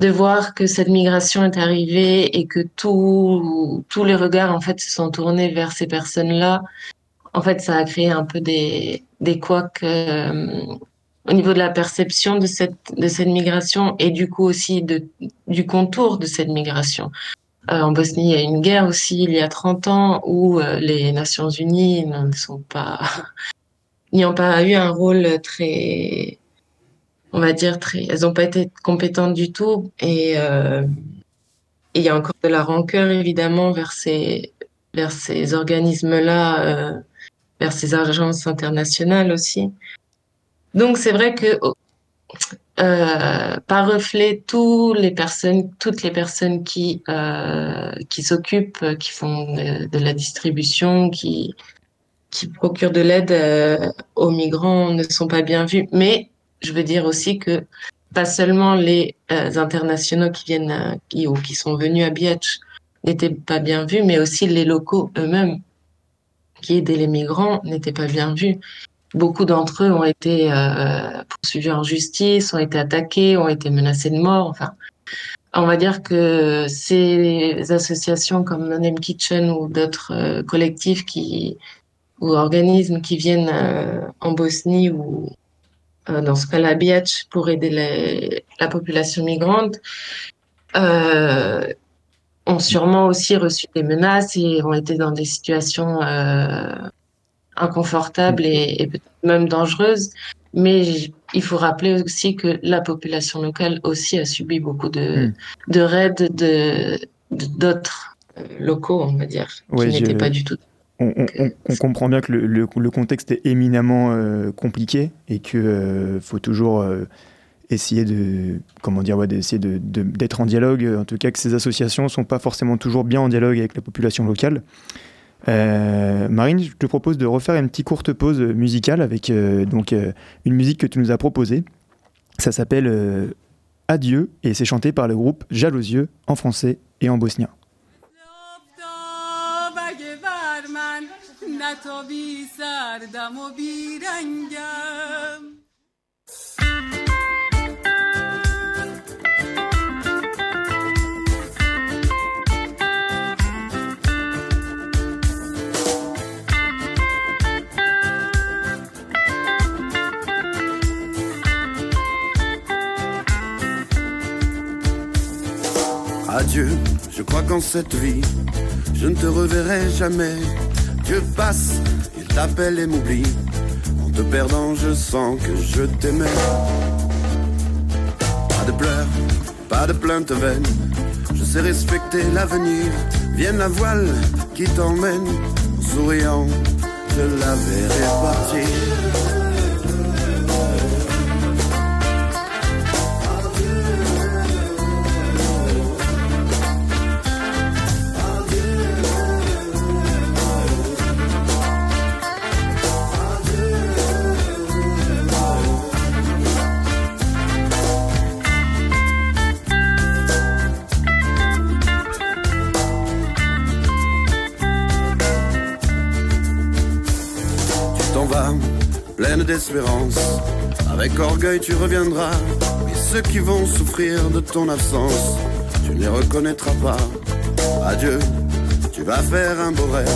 de voir que cette migration est arrivée et que tous les regards en fait se sont tournés vers ces personnes-là. En fait, ça a créé un peu des, des couacs euh, au niveau de la perception de cette, de cette migration et du coup aussi de, du contour de cette migration. Euh, en Bosnie, il y a une guerre aussi il y a 30 ans où euh, les Nations Unies ne sont pas, n'y ont pas eu un rôle très, on va dire très, elles n'ont pas été compétentes du tout et euh, et il y a encore de la rancœur évidemment vers ces, vers ces organismes-là, vers ces agences internationales aussi. Donc c'est vrai que euh, par reflet toutes les personnes qui euh, qui s'occupent, qui font de, la distribution, qui procurent de l'aide aux migrants ne sont pas bien vus. Mais je veux dire aussi que pas seulement les internationaux qui viennent ou qui sont venus à Biatch n'étaient pas bien vus, mais aussi les locaux eux-mêmes qui aidaient les migrants n'étaient pas bien vus. Beaucoup d'entre eux ont été euh, poursuivis en justice, ont été attaqués, ont été menacés de mort. Enfin, on va dire que ces associations comme Non Kitchen ou d'autres euh, collectifs qui ou organismes qui viennent euh, en Bosnie ou dans ce cas-là Biatch pour aider les, la population migrante ont sûrement aussi reçu des menaces et ont été dans des situations inconfortable et, peut-être même dangereuse. Mais il faut rappeler aussi que la population locale aussi a subi beaucoup de, hmm. de raids de, d'autres euh, locaux, on va dire, qui n'étaient pas du tout. On, on, comprend bien que le, le, contexte est éminemment euh, compliqué et qu'il euh, faut toujours essayer de comment dire ouais, d'essayer de, d'être en dialogue en tout cas que ces associations sont pas forcément toujours bien en dialogue avec la population locale euh, Marine, je te propose de refaire une petite courte pause musicale avec euh, donc, euh, une musique que tu nous as proposée. Ça s'appelle Adieu et c'est chanté par le groupe Jalosieux en français et en bosnien. Adieu, je crois qu'en cette vie, je ne te reverrai jamais. Dieu passe, il t'appelle et m'oublie. En te perdant, je sens que je t'aimais. Pas de pleurs, pas de plaintes vaines. Je sais respecter l'avenir. Vienne la voile qui t'emmène. souriant, je la verrai partir. Avec orgueil tu reviendras, et ceux qui vont souffrir de ton absence, tu ne les reconnaîtras pas. Adieu, tu vas faire un beau rêve,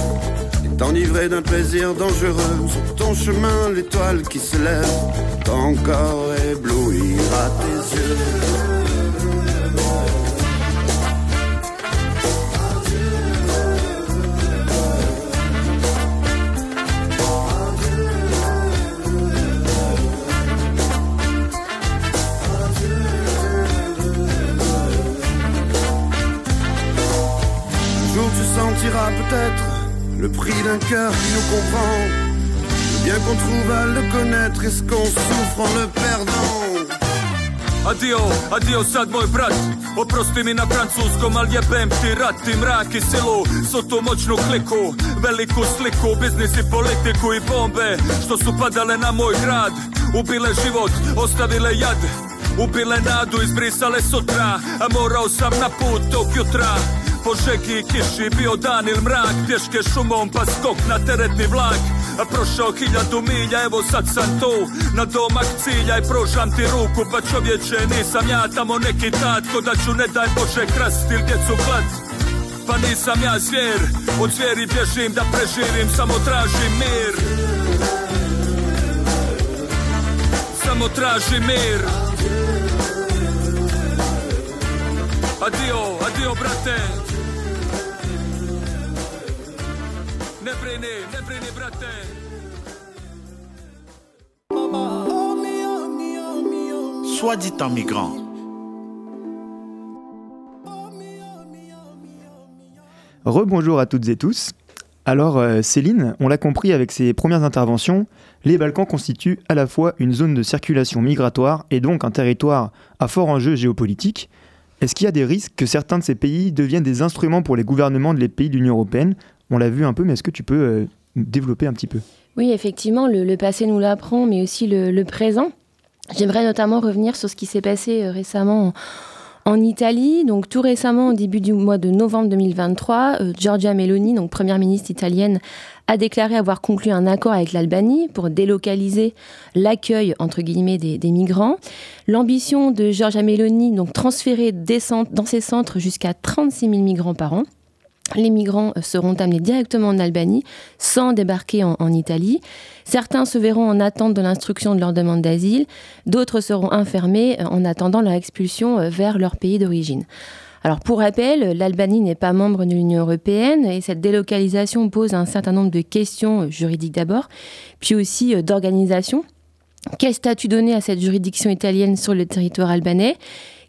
et t'enivrer d'un plaisir dangereux. Sur ton chemin, l'étoile qui se lève, ton corps éblouira tes yeux. Le prix d'un cœur qui nous comprend. bien qu'on trouve à le connaître, est-ce qu'on souffre en le perdant? Adio, adio sad moj brat. Oprosti mi na francuskom, al jebem ti rat. I mrak i silo Soto moćnu kliku, veliku sliku Biznis i politiku i bombe Što su padale na moj grad. Ubile život, ostavile jad. Ubile nadu, izbrisale sutra. A morao sam na put tog jutra po žegi i kiši Bio dan il mrak, pješke šumom pa skok na teretni vlak. A prošao hiljadu milja, evo sad sam tu Na domak cilja i prožam ti ruku Pa čovječe nisam ja tamo neki tatko Da ću ne daj Bože krast il djecu glad Pa nisam ja zvijer, od zvijeri bježim da preživim Samo tražim mir. Samo tražim mir. Adio, adio brate Ne Soit dit en migrant. Rebonjour à toutes et tous. Alors euh, Céline, on l'a compris avec ses premières interventions, les Balkans constituent à la fois une zone de circulation migratoire et donc un territoire à fort enjeu géopolitique. Est-ce qu'il y a des risques que certains de ces pays deviennent des instruments pour les gouvernements des pays de l'Union européenne on l'a vu un peu, mais est-ce que tu peux euh, développer un petit peu? Oui, effectivement, le, passé nous l'apprend, mais aussi le, présent. J'aimerais notamment revenir sur ce qui s'est passé euh, récemment en, Italie. Donc tout récemment, au début du mois de novembre 2023, euh, Giorgia Meloni, donc première ministre italienne, a déclaré avoir conclu un accord avec l'Albanie pour délocaliser l'accueil entre guillemets des, migrants. L'ambition de Giorgia Meloni, donc transférer dans ces centres jusqu'à 36 000 migrants par an les migrants euh, seront amenés directement en Albanie sans débarquer en, Italie. Certains se verront en attente de l'instruction de leur demande d'asile, d'autres seront enfermés euh, en attendant leur expulsion euh, vers leur pays d'origine. Alors pour rappel, l'Albanie n'est pas membre de l'Union européenne et cette délocalisation pose un certain nombre de questions juridiques d'abord, puis aussi d'organisation. Quel statut donner à cette juridiction italienne sur le territoire albanais?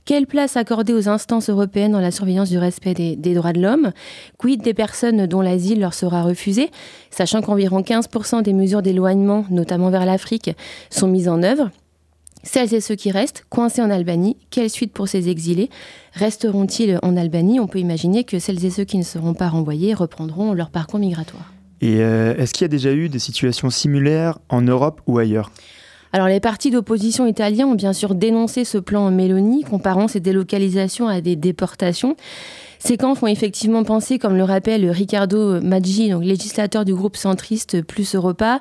Quelle place accorder aux instances européennes dans la surveillance du respect des, droits de l'homme? Quid des personnes dont l'asile leur sera refusé? Sachant qu'environ 15% des mesures d'éloignement, notamment vers l'Afrique, sont mises en œuvre. Celles et ceux qui restent, coincés en Albanie, quelle suite pour ces exilés? Resteront-ils en Albanie? On peut imaginer que celles et ceux qui ne seront pas renvoyés reprendront leur parcours migratoire. Et euh, est-ce qu'il y a déjà eu des situations similaires en Europe ou ailleurs? Alors les partis d'opposition italiens ont bien sûr dénoncé ce plan Meloni, comparant ces délocalisations à des déportations. Ces camps font effectivement penser, comme le rappelle Riccardo Maggi, donc législateur du groupe centriste Plus Europa,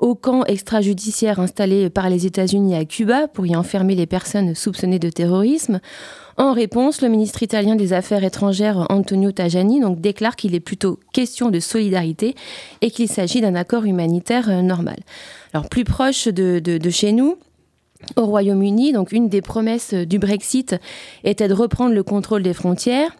au camp extrajudiciaire installé par les États-Unis à Cuba pour y enfermer les personnes soupçonnées de terrorisme. En réponse, le ministre italien des Affaires étrangères Antonio Tajani donc, déclare qu'il est plutôt question de solidarité et qu'il s'agit d'un accord humanitaire euh, normal. Alors plus proche de, de, chez nous, au Royaume-Uni, donc une des promesses du Brexit était de reprendre le contrôle des frontières.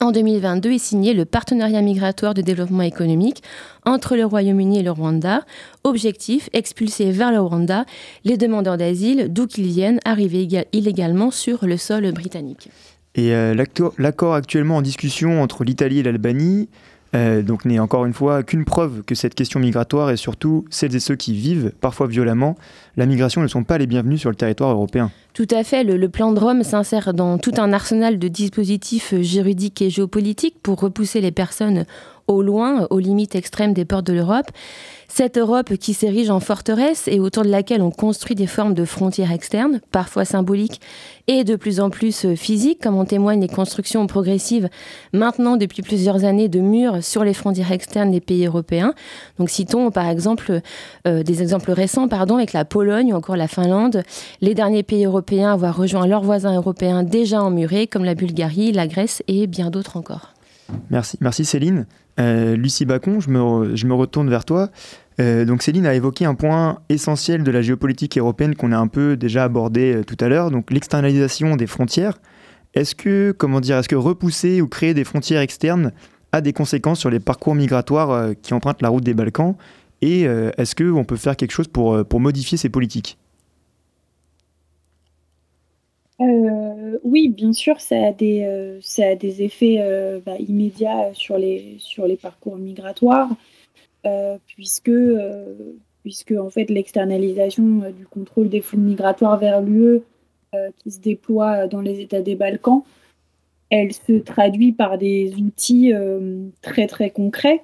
En 2022 est signé le partenariat migratoire de développement économique entre le Royaume-Uni et le Rwanda. Objectif, expulser vers le Rwanda les demandeurs d'asile d'où qu'ils viennent arriver illégalement sur le sol britannique. Et euh, l'accord actuellement en discussion entre l'Italie et l'Albanie euh, donc n'est encore une fois qu'une preuve que cette question migratoire et surtout celles et ceux qui vivent, parfois violemment, la migration ne sont pas les bienvenus sur le territoire européen. Tout à fait, le, plan de Rome s'insère dans tout un arsenal de dispositifs juridiques et géopolitiques pour repousser les personnes au loin, aux limites extrêmes des portes de l'Europe. Cette Europe qui s'érige en forteresse et autour de laquelle on construit des formes de frontières externes, parfois symboliques et de plus en plus euh, physiques, comme en témoignent les constructions progressives maintenant depuis plusieurs années de murs sur les frontières externes des pays européens. Donc citons par exemple euh, des exemples récents pardon, avec la Pologne ou encore la Finlande, les derniers pays européens à avoir rejoint leurs voisins européens déjà emmurés comme la Bulgarie, la Grèce et bien d'autres encore. Merci, merci Céline. Euh, Lucie Bacon, je me, retourne vers toi. Euh, donc Céline a évoqué un point essentiel de la géopolitique européenne qu'on a un peu déjà abordé euh, tout à l'heure, donc l'externalisation des frontières. Est-ce que, comment dire, est-ce que repousser ou créer des frontières externes a des conséquences sur les parcours migratoires qui empruntent la route des Balkans? Et est-ce qu'on peut faire quelque chose pour modifier ces politiques? Euh, oui, bien sûr, ça a des, euh, effets euh, bah, immédiats sur les, parcours migratoires, puisque, puisque en fait, l'externalisation du contrôle des flux migratoires vers l'UE qui se déploie dans les États des Balkans, elle se traduit par des outils très très concrets.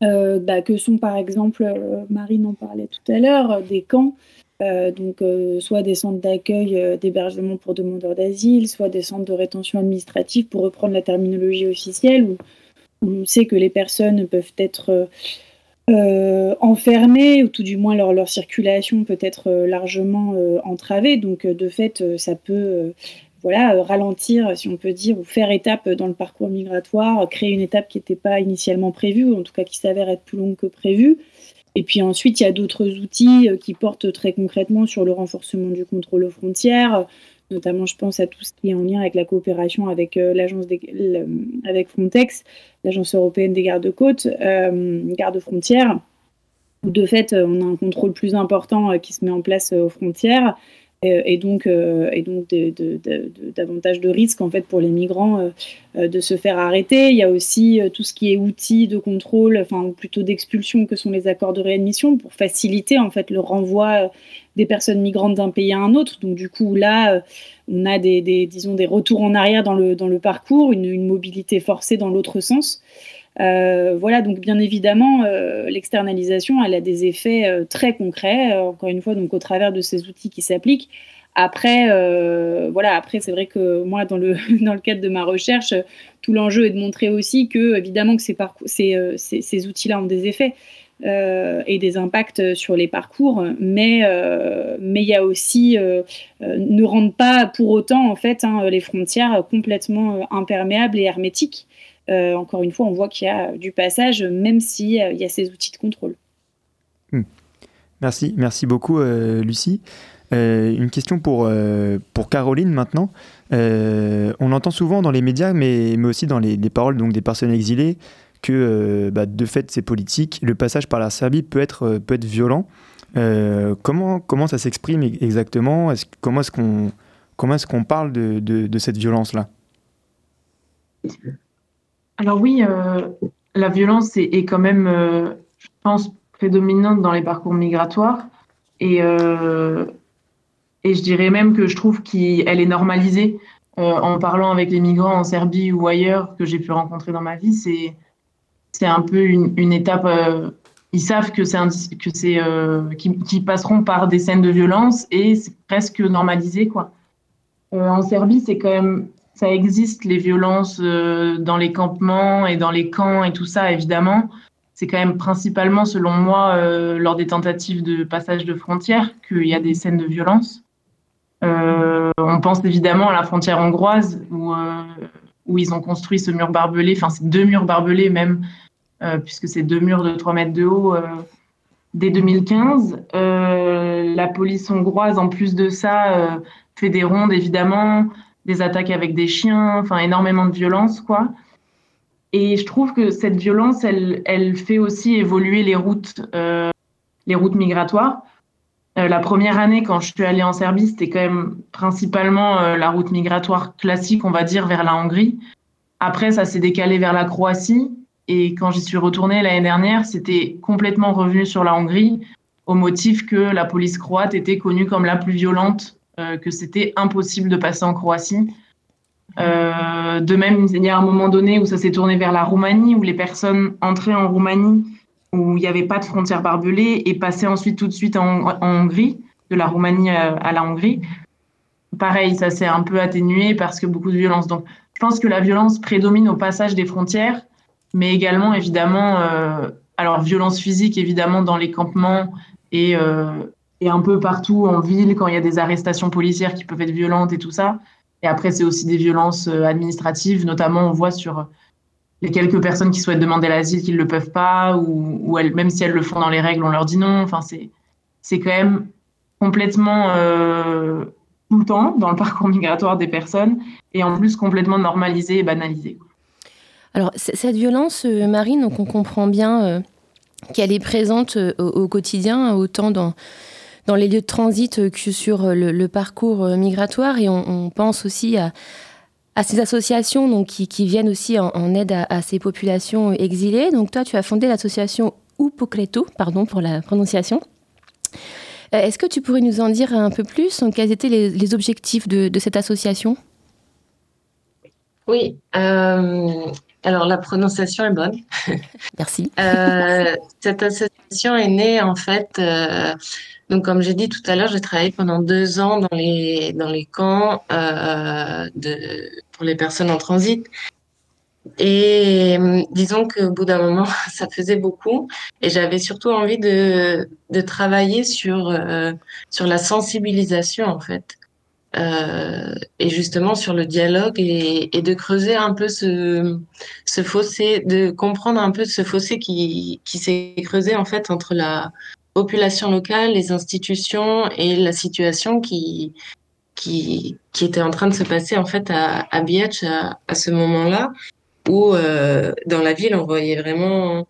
Bah, que sont par exemple, Marine en parlait tout à l'heure, des camps donc, euh, soit des centres d'accueil euh, d'hébergement pour demandeurs d'asile, soit des centres de rétention administrative, pour reprendre la terminologie officielle, où, on sait que les personnes peuvent être enfermées, ou tout du moins leur, circulation peut être largement entravée. Donc, de fait, ça peut voilà, ralentir, si on peut dire, ou faire étape dans le parcours migratoire, créer une étape qui n'était pas initialement prévue, ou en tout cas qui s'avère être plus longue que prévu. Et puis ensuite, il y a d'autres outils euh, qui portent très concrètement sur le renforcement du contrôle aux frontières, notamment je pense à tout ce qui est en lien avec la coopération avec euh, l'agence avec Frontex, l'agence européenne des gardes-côtes, euh, gardes-frontières, de fait on a un contrôle plus important qui se met en place aux frontières euh, et donc, euh, et donc davantage de risques en fait pour les migrants euh, de se faire arrêter. Il y a aussi tout ce qui est outils de contrôle, enfin plutôt d'expulsion que sont les accords de réadmission pour faciliter en fait le renvoi des personnes migrantes d'un pays à un autre. Donc du coup là, on a des, disons des retours en arrière dans le dans le parcours, une mobilité forcée dans l'autre sens. Voilà, donc bien évidemment, l'externalisation, elle a des effets très concrets, encore une fois, donc au travers de ces outils qui s'appliquent. Après, voilà, après c'est vrai que moi, dans le, dans le cadre de ma recherche, tout l'enjeu est de montrer aussi que, évidemment, que ces, ces, ces, ces outils-là ont des effets. Euh, et des impacts sur les parcours, mais euh, mais il y a aussi euh, ne rendent pas pour autant en fait hein, les frontières complètement imperméables et hermétiques. Encore une fois, on voit qu'il y a du passage, même s'il y a ces outils de contrôle. Hmm. Merci, merci beaucoup, Lucie. une question pour, pour Caroline maintenant. on entend souvent dans les médias, mais, mais aussi dans les, les paroles donc, des personnes exilées, que euh, bah, de fait c'est politique, le passage par la Serbie peut être, euh, peut être violent. Euh, comment, comment ça s'exprime exactement? Comment est-ce qu'on est qu'on parle de, de, cette violence-là? Alors oui, la violence est, quand même, je pense, prédominante dans les parcours migratoires. Et, et je dirais même que je trouve qu'elle est normalisée. en parlant avec les migrants en Serbie ou ailleurs que j'ai pu rencontrer dans ma vie, c'est c'est un peu une, étape. Euh, ils savent que c'est que c'est euh, qu'ils passeront par des scènes de violence et c'est presque normalisé quoi. Euh, en Serbie, c'est quand même ça existe les violences dans les campements et dans les camps et tout ça évidemment. C'est quand même principalement, selon moi, lors des tentatives de passage de frontières qu'il y a des scènes de violence. on pense évidemment à la frontière hongroise où, où ils ont construit ce mur barbelé, enfin c'est deux murs barbelés même, euh, puisque c'est deux murs de 3 mètres de haut euh, dès 2015. Euh, la police hongroise, en plus de ça, fait des rondes, évidemment, des attaques avec des chiens, enfin énormément de violence, quoi. Et je trouve que cette violence, elle, elle fait aussi évoluer les routes, les routes migratoires. la première année, quand je suis allée en Serbie, c'était quand même principalement la route migratoire classique, on va dire, vers la Hongrie. Après, ça s'est décalé vers la Croatie. Et quand j'y suis retournée l'année dernière, c'était complètement revenu sur la Hongrie au motif que la police croate était connue comme la plus violente, euh, que c'était impossible de passer en Croatie. Euh, de même, il y a un moment donné où ça s'est tourné vers la Roumanie, où les personnes entraient en Roumanie, où il n'y avait pas de frontière barbelée, et passaient ensuite tout de suite en, Hongrie, de la Roumanie à, la Hongrie. Pareil, ça s'est un peu atténué parce que beaucoup de violence. Donc, je pense que la violence prédomine au passage des frontières mais également évidemment, euh, alors violence physique évidemment dans les campements et, euh, et un peu partout en ville quand il y a des arrestations policières qui peuvent être violentes et tout ça. Et après, c'est aussi des violences euh, administratives, notamment on voit sur les quelques personnes qui souhaitent demander l'asile qui ne le peuvent pas, ou, même si elles le font dans les règles, on leur dit non. Enfin, c'est, quand même complètement euh, tout le temps dans le parcours migratoire des personnes, et en plus complètement normalisé et banalisé. Alors, cette violence, euh, Marine, donc on comprend bien qu'elle est présente au, quotidien, autant dans, dans les lieux de transit que sur le, parcours migratoire. Et on, pense aussi à, ces associations donc, qui, viennent aussi en, aide à, ces populations exilées. Donc, toi, tu as fondé l'association Upokleto, pardon pour la prononciation. Est-ce que tu pourrais nous en dire un peu plus Quels étaient les, objectifs de, cette association? Oui, alors, la prononciation est bonne. Merci. Euh, cette association est née, en fait, euh, donc comme j'ai dit tout à l'heure, j'ai travaillé pendant deux ans dans les, dans les camps euh, de, pour les personnes en transit. Et disons qu'au bout d'un moment, ça faisait beaucoup. Et j'avais surtout envie de, de travailler sur, sur la sensibilisation, en fait. Euh, et justement sur le dialogue et, de creuser un peu ce, fossé, de comprendre un peu ce fossé qui, qui s'est creusé en fait entre la population locale, les institutions et la situation qui, qui, était en train de se passer en fait à, à Biatch à, à ce moment-là, où euh, dans la ville on voyait vraiment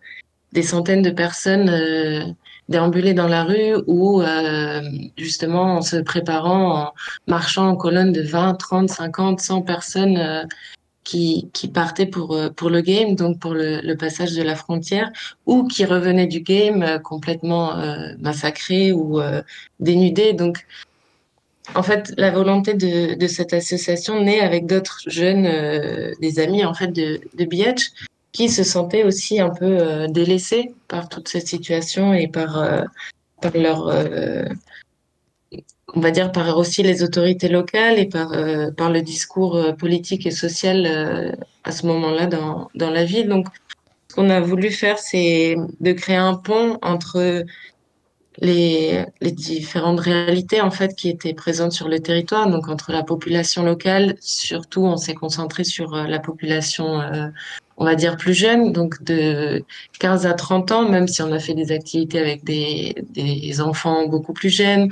des centaines de personnes euh, déambuler dans la rue ou euh, justement en se préparant, en marchant en colonne de 20, 30, 50, 100 personnes euh, qui, qui partaient pour, euh, pour le game, donc pour le, passage de la frontière, ou qui revenaient du game complètement massacrés ou dénudés. Donc, en fait, la volonté de, de cette association naît avec d'autres jeunes, des amis en fait de, de qui se sentaient aussi un peu délaissés par toute cette situation et par, par leur on va dire par aussi les autorités locales et par, par le discours politique et social à ce moment-là dans, dans la ville. Donc, ce qu'on a voulu faire, c'est de créer un pont entre les, les, différentes réalités en fait qui étaient présentes sur le territoire. Donc entre la population locale, surtout on s'est concentré sur euh, la population, euh, on va dire plus jeune, donc de 15 à 30 ans, même si on a fait des activités avec des, des enfants beaucoup plus jeunes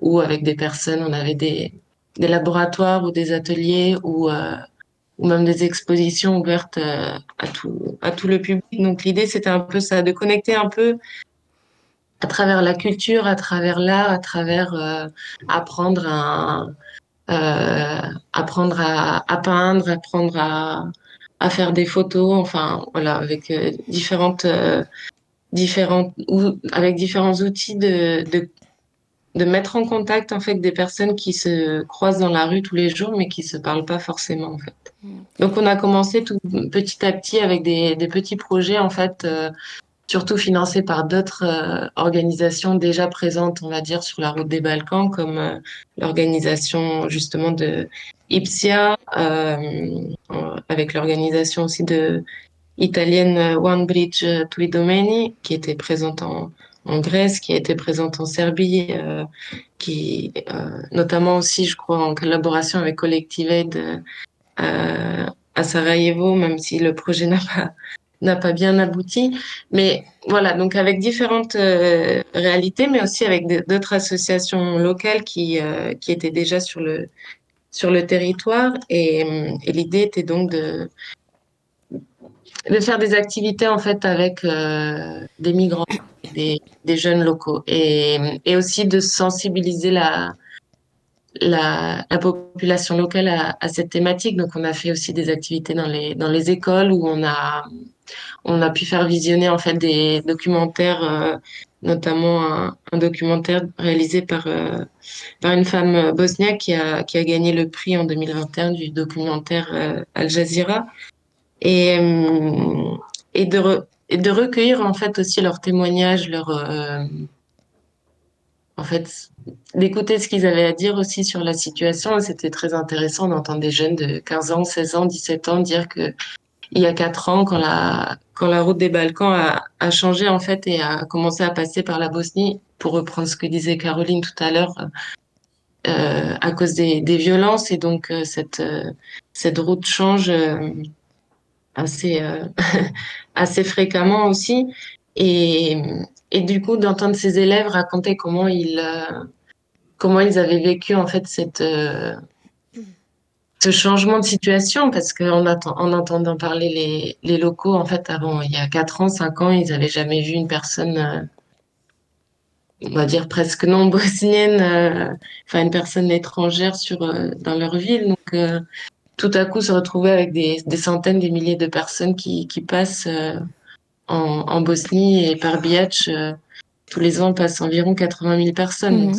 ou avec des personnes, on avait des, des laboratoires ou des ateliers ou euh, ou même des expositions ouvertes euh, à tout, à tout le public. Donc l'idée, c'était un peu ça, de connecter un peu à travers la culture, à travers l'art, à travers euh, apprendre à apprendre à, à, peindre, apprendre à, à faire des photos, enfin voilà, avec euh, différentes différentes ou avec différents outils de, de de mettre en contact en fait des personnes qui se croisent dans la rue tous les jours mais qui se parlent pas forcément en fait. Mm. Donc on a commencé tout petit à petit avec des, des petits projets en fait euh, surtout financés par d'autres euh, organisations déjà présentes on va dire sur la route des Balkans comme euh, l'organisation justement de Ipsia avec l'organisation aussi de italienne One Bridge Tui Domeni qui était présente en en Grèce, qui a été présente en Serbie, euh, qui euh, notamment aussi, je crois, en collaboration avec Collective Aid euh, à Sarajevo, même si le projet n'a pas n'a pas bien abouti. Mais voilà, donc avec différentes euh, réalités, mais aussi avec d'autres associations locales qui qui étaient déjà sur le sur le territoire. Et, et l'idée était donc de de faire des activités en fait avec des migrants des, des jeunes locaux et, et, aussi de sensibiliser la, la, la population locale à, cette thématique. Donc, on a fait aussi des activités dans les, dans les écoles où on a, on a pu faire visionner en fait des documentaires, euh, notamment un, documentaire réalisé par, euh, par une femme bosniaque qui a, qui a gagné le prix en 2021 du documentaire euh, Al Jazeera. Et, et de, de recueillir en fait aussi leurs témoignages, leur euh, en fait d'écouter ce qu'ils avaient à dire aussi sur la situation. C'était très intéressant d'entendre des jeunes de 15 ans, 16 ans, 17 ans dire que il y a quatre ans, quand la route des Balkans a, changé en fait et a commencé à passer par la Bosnie, pour reprendre ce que disait Caroline tout à l'heure, euh, à cause des, violences et donc euh, cette euh, cette route change assez, fréquemment aussi. Et, du coup, d'entendre ces élèves raconter comment ils, comment ils avaient vécu en fait cette, ce changement de situation, parce qu'en en entendant parler les, les locaux, en fait, avant, il y a 4 ans, 5 ans, ils n'avaient jamais vu une personne on va dire presque non bosnienne, euh, enfin une personne étrangère sur dans leur ville. Donc tout à coup se retrouver avec des, des centaines, des milliers de personnes qui, qui passent euh, en, en, Bosnie et par Biac. Euh, tous les ans passent environ 80 000 personnes. Mmh.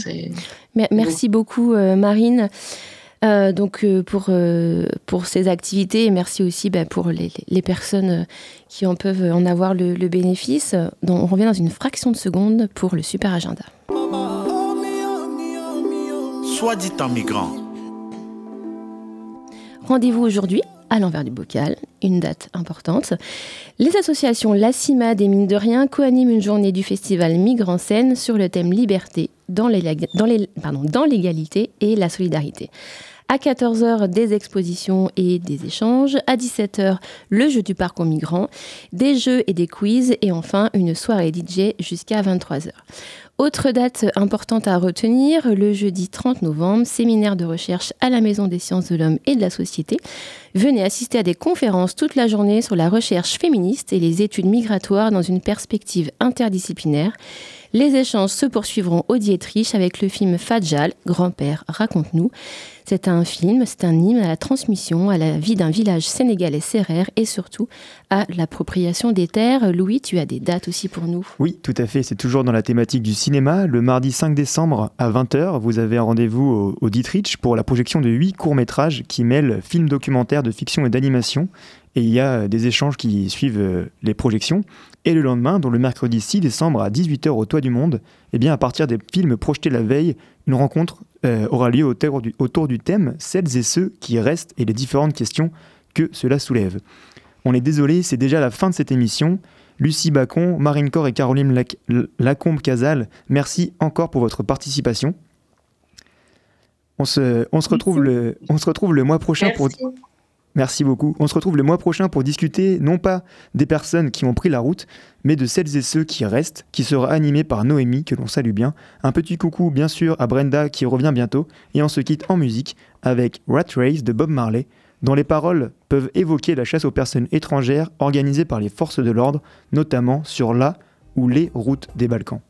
Donc merci beaucoup, euh, Marine. Euh, donc euh, pour, euh, pour ces activités et merci aussi bah, pour les, les, personnes qui en peuvent en avoir le, le bénéfice. Donc, on revient dans une fraction de seconde pour le super agenda. Soit dit en migrant Rendez-vous aujourd'hui à l'envers du bocal, une date importante. Les associations La CIMAD et Mine de Rien co-animent une journée du festival Migre en scène sur le thème Liberté dans l'égalité et la solidarité. À 14h, des expositions et des échanges. À 17h, le jeu du parcours migrant, des jeux et des quiz. Et enfin, une soirée DJ jusqu'à 23h. Autre date importante à retenir, le jeudi 30 novembre, séminaire de recherche à la Maison des sciences de l'homme et de la société. Venez assister à des conférences toute la journée sur la recherche féministe et les études migratoires dans une perspective interdisciplinaire. Les échanges se poursuivront au Dietrich avec le film Fadjal, Grand-père, raconte-nous. C'est un film, c'est un hymne à la transmission, à la vie d'un village sénégalais serrère et surtout à l'appropriation des terres. Louis, tu as des dates aussi pour nous? Oui, tout à fait. C'est toujours dans la thématique du cinéma. Le mardi 5 décembre à 20h, vous avez un rendez-vous au, au Dietrich pour la projection de huit courts-métrages qui mêlent films documentaires de fiction et d'animation et il y a euh, des échanges qui suivent euh, les projections. Et le lendemain, dans le mercredi 6 décembre à 18h au Toit du Monde, eh bien, à partir des films projetés la veille, une rencontre euh, aura lieu autour du, autour du thème Celles et ceux qui restent et les différentes questions que cela soulève. On est désolé, c'est déjà la fin de cette émission. Lucie Bacon, Marine Corr et Caroline Lac- Lacombe-Casal, merci encore pour votre participation. On se, on se, retrouve, le, on se retrouve le mois prochain pour... Merci. Beaucoup. On se retrouve le mois prochain pour discuter non pas des personnes qui ont pris la route, mais de celles et ceux qui restent, qui sera animé par Noémie, que l'on salue bien. Un petit coucou bien sûr à Brenda qui revient bientôt, et on se quitte en musique avec Rat Race de Bob Marley, dont les paroles peuvent évoquer la chasse aux personnes étrangères organisée par les forces de l'ordre, notamment sur la ou les routes des Balkans.